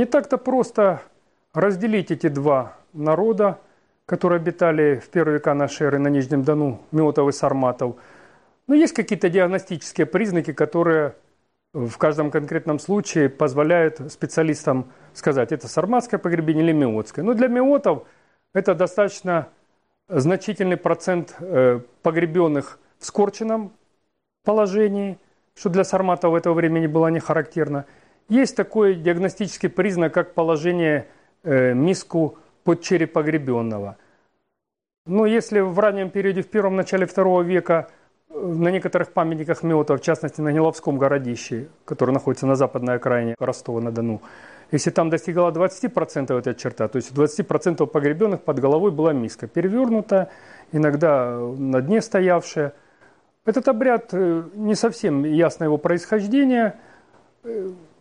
Не так-то просто разделить эти два народа, которые обитали в первые века нашей эры на Нижнем Дону, Миотов и Сарматов. Но есть какие-то диагностические признаки, которые в каждом конкретном случае позволяют специалистам сказать, это сарматское погребение или миотское. Но для миотов это достаточно значительный процент э, погребенных в скорченном положении, что для сарматов этого времени было не характерно. Есть такой диагностический признак, как положение э, миску под череп погребенного. Но если в раннем периоде, в первом начале второго века, э, на некоторых памятниках Меота, в частности на Неловском городище, который находится на западной окраине Ростова-на-Дону, если там достигала 20% эта черта, то есть у 20% погребенных под головой была миска, перевернутая, иногда на дне стоявшая. Этот обряд э, не совсем ясно его происхождение,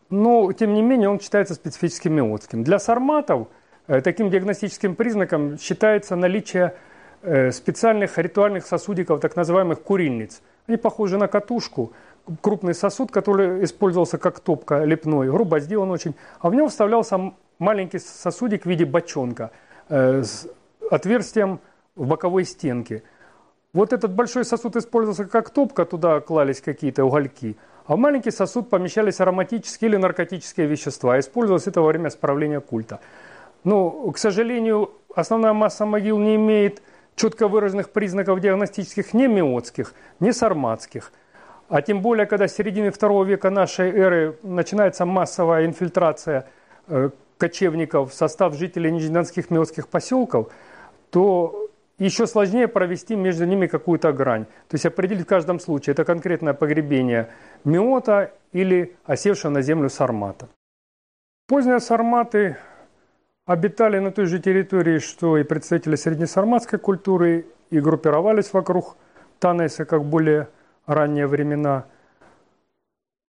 но тем не менее он считается специфическим миотским. Для сарматов э, таким диагностическим признаком считается наличие специальных ритуальных сосудиков, так называемых курильниц. Они похожи на катушку – крупный сосуд, который использовался как топка лепной, грубо сделан очень, а в него вставлялся маленький сосудик в виде бочонка э, с отверстием в боковой стенке. Вот этот большой сосуд использовался как топка, туда клались какие-то угольки, а в маленький сосуд помещались ароматические или наркотические вещества. Использовалось это во время справления культа. Но, к сожалению, основная масса могил не имеет четко выраженных признаков диагностических ни миотских, ни сарматских – а тем более, когда с середины второго века нашей эры начинается массовая инфильтрация э, кочевников в состав жителей нижнедонских мелких поселков, то еще сложнее провести между ними какую-то грань. То есть определить в каждом случае, это конкретное погребение миота или осевшего на землю сармата. Поздние сарматы обитали на той же территории, что и представители среднесарматской культуры, и группировались вокруг Танеса как более ранние времена.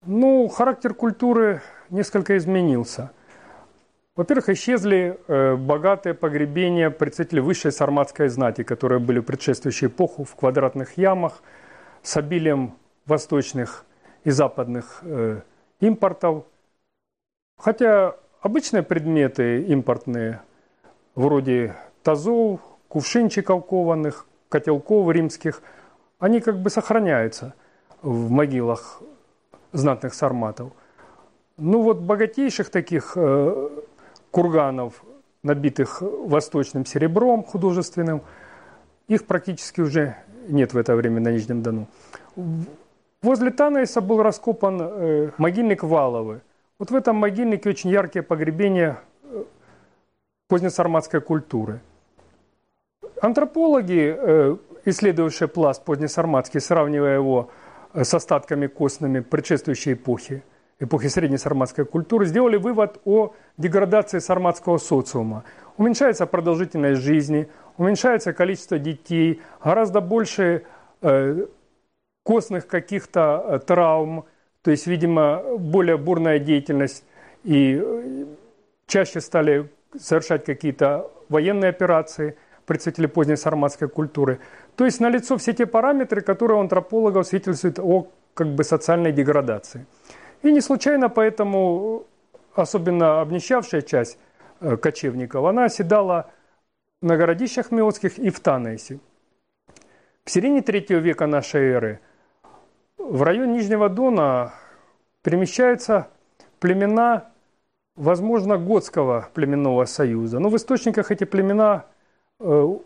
Ну, характер культуры несколько изменился. Во-первых, исчезли э, богатые погребения представителей высшей сарматской знати, которые были в предшествующую эпоху в квадратных ямах с обилием восточных и западных э, импортов. Хотя обычные предметы импортные, вроде тазов, кувшинчиков кованых, котелков римских – они как бы сохраняются в могилах знатных сарматов. Ну вот богатейших таких э, курганов, набитых восточным серебром художественным, их практически уже нет в это время на Нижнем Дону. Возле Танайса был раскопан э, могильник Валовы. Вот в этом могильнике очень яркие погребения э, позднесарматской культуры. Антропологи э, исследовавшие пласт позднесарматский, сравнивая его с остатками костными предшествующей эпохи, эпохи средней сарматской культуры, сделали вывод о деградации сарматского социума. Уменьшается продолжительность жизни, уменьшается количество детей, гораздо больше э, костных каких-то э, травм, то есть, видимо, более бурная деятельность, и э, чаще стали совершать какие-то военные операции – представители поздней сарматской культуры. То есть налицо все те параметры, которые у антропологов свидетельствуют о как бы социальной деградации. И не случайно поэтому особенно обнищавшая часть э, кочевников, она оседала на городищах Миотских и в Танейсе. В середине третьего века нашей эры в район Нижнего Дона перемещаются племена, возможно, Готского племенного союза. Но в источниках эти племена э,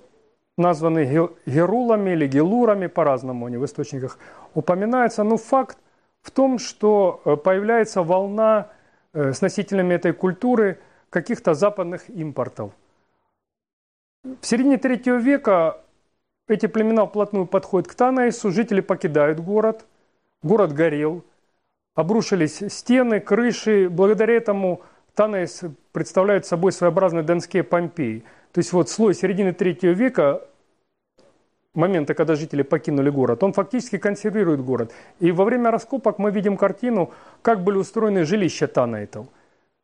названы герулами или гелурами, по-разному они в источниках упоминаются, но факт в том, что э, появляется волна э, с носителями этой культуры каких-то западных импортов. В середине третьего века эти племена вплотную подходят к Танаису, жители покидают город, город горел, обрушились стены, крыши, благодаря этому Танаис представляет собой своеобразные донские Помпеи – то есть вот слой середины третьего века, момента, когда жители покинули город, он фактически консервирует город. И во время раскопок мы видим картину, как были устроены жилища Танаитов.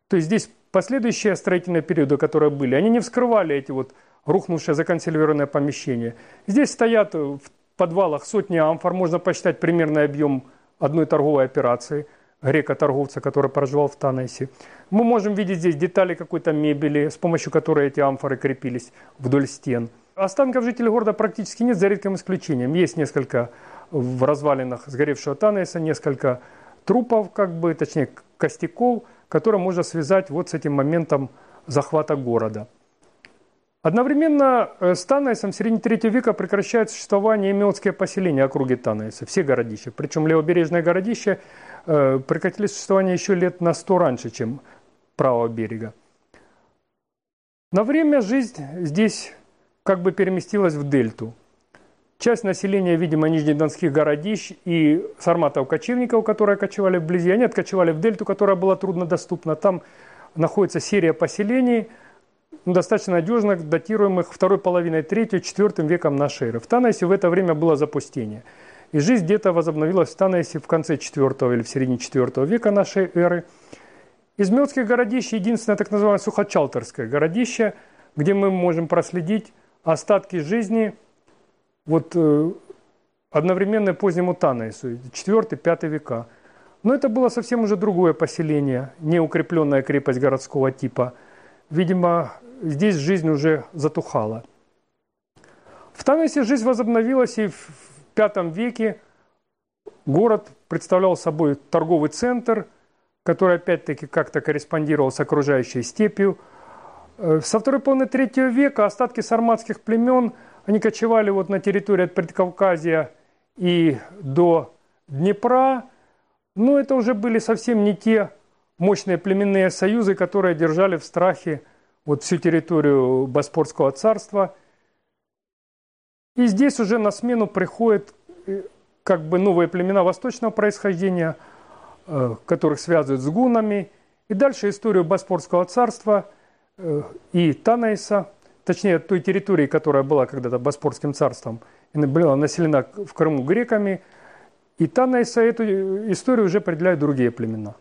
То есть здесь последующие строительные периоды, которые были, они не вскрывали эти вот рухнувшие законсервированные помещения. Здесь стоят в подвалах сотни амфор, можно посчитать примерный объем одной торговой операции. грека-торговца, который проживал в Танайсе. Мы можем видеть здесь детали какой-то мебели, с помощью которой эти амфоры крепились вдоль стен. Останков жителей города практически нет, за редким исключением. Есть несколько в развалинах сгоревшего Танайса, несколько трупов, как бы, точнее, костяков, которые можно связать вот с этим моментом захвата города. Одновременно э, с Танайсом в середине третьего века прекращает существование имелские поселения округи Танайса, все городища. Причем левобережное городище э, прекратили существование еще лет на сто раньше, чем правого берега. На время жизнь здесь как бы переместилась в дельту. Часть населения, видимо, нижнедонских городищ и сарматов-кочевников, которые кочевали вблизи, они откочевали в дельту, которая была труднодоступна. Там находится серия поселений, ну, достаточно надежных, датируемых второй половиной третьего, четвертым веком нашей эры. В Танаисе в это время было запустение. И жизнь где-то возобновилась в Танаисе в конце четвертого или в середине четвертого века нашей эры. Из мелких городищ единственное так называемое Сухочалтерское городище, где мы можем проследить остатки жизни – вот э, одновременно позднему Танаису, 4-5 века. Но это было совсем уже другое поселение, неукрепленная крепость городского типа. Видимо, здесь жизнь уже затухала. В Танаисе жизнь возобновилась, и в V веке город представлял собой торговый центр, который опять-таки как-то корреспондировал с окружающей степью. Э, со второй половины третьего века остатки сарматских племен – они кочевали вот на территории от Предкавказья и до Днепра. Но это уже были совсем не те мощные племенные союзы, которые держали в страхе вот всю территорию Боспорского царства. И здесь уже на смену приходят э, как бы новые племена восточного происхождения, э, которых связывают с гунами. И дальше историю Боспорского царства и Танайса – точнее той территории, которая была когда-то Боспорским царством, была населена в Крыму греками, и Танайса эту историю уже определяют другие племена.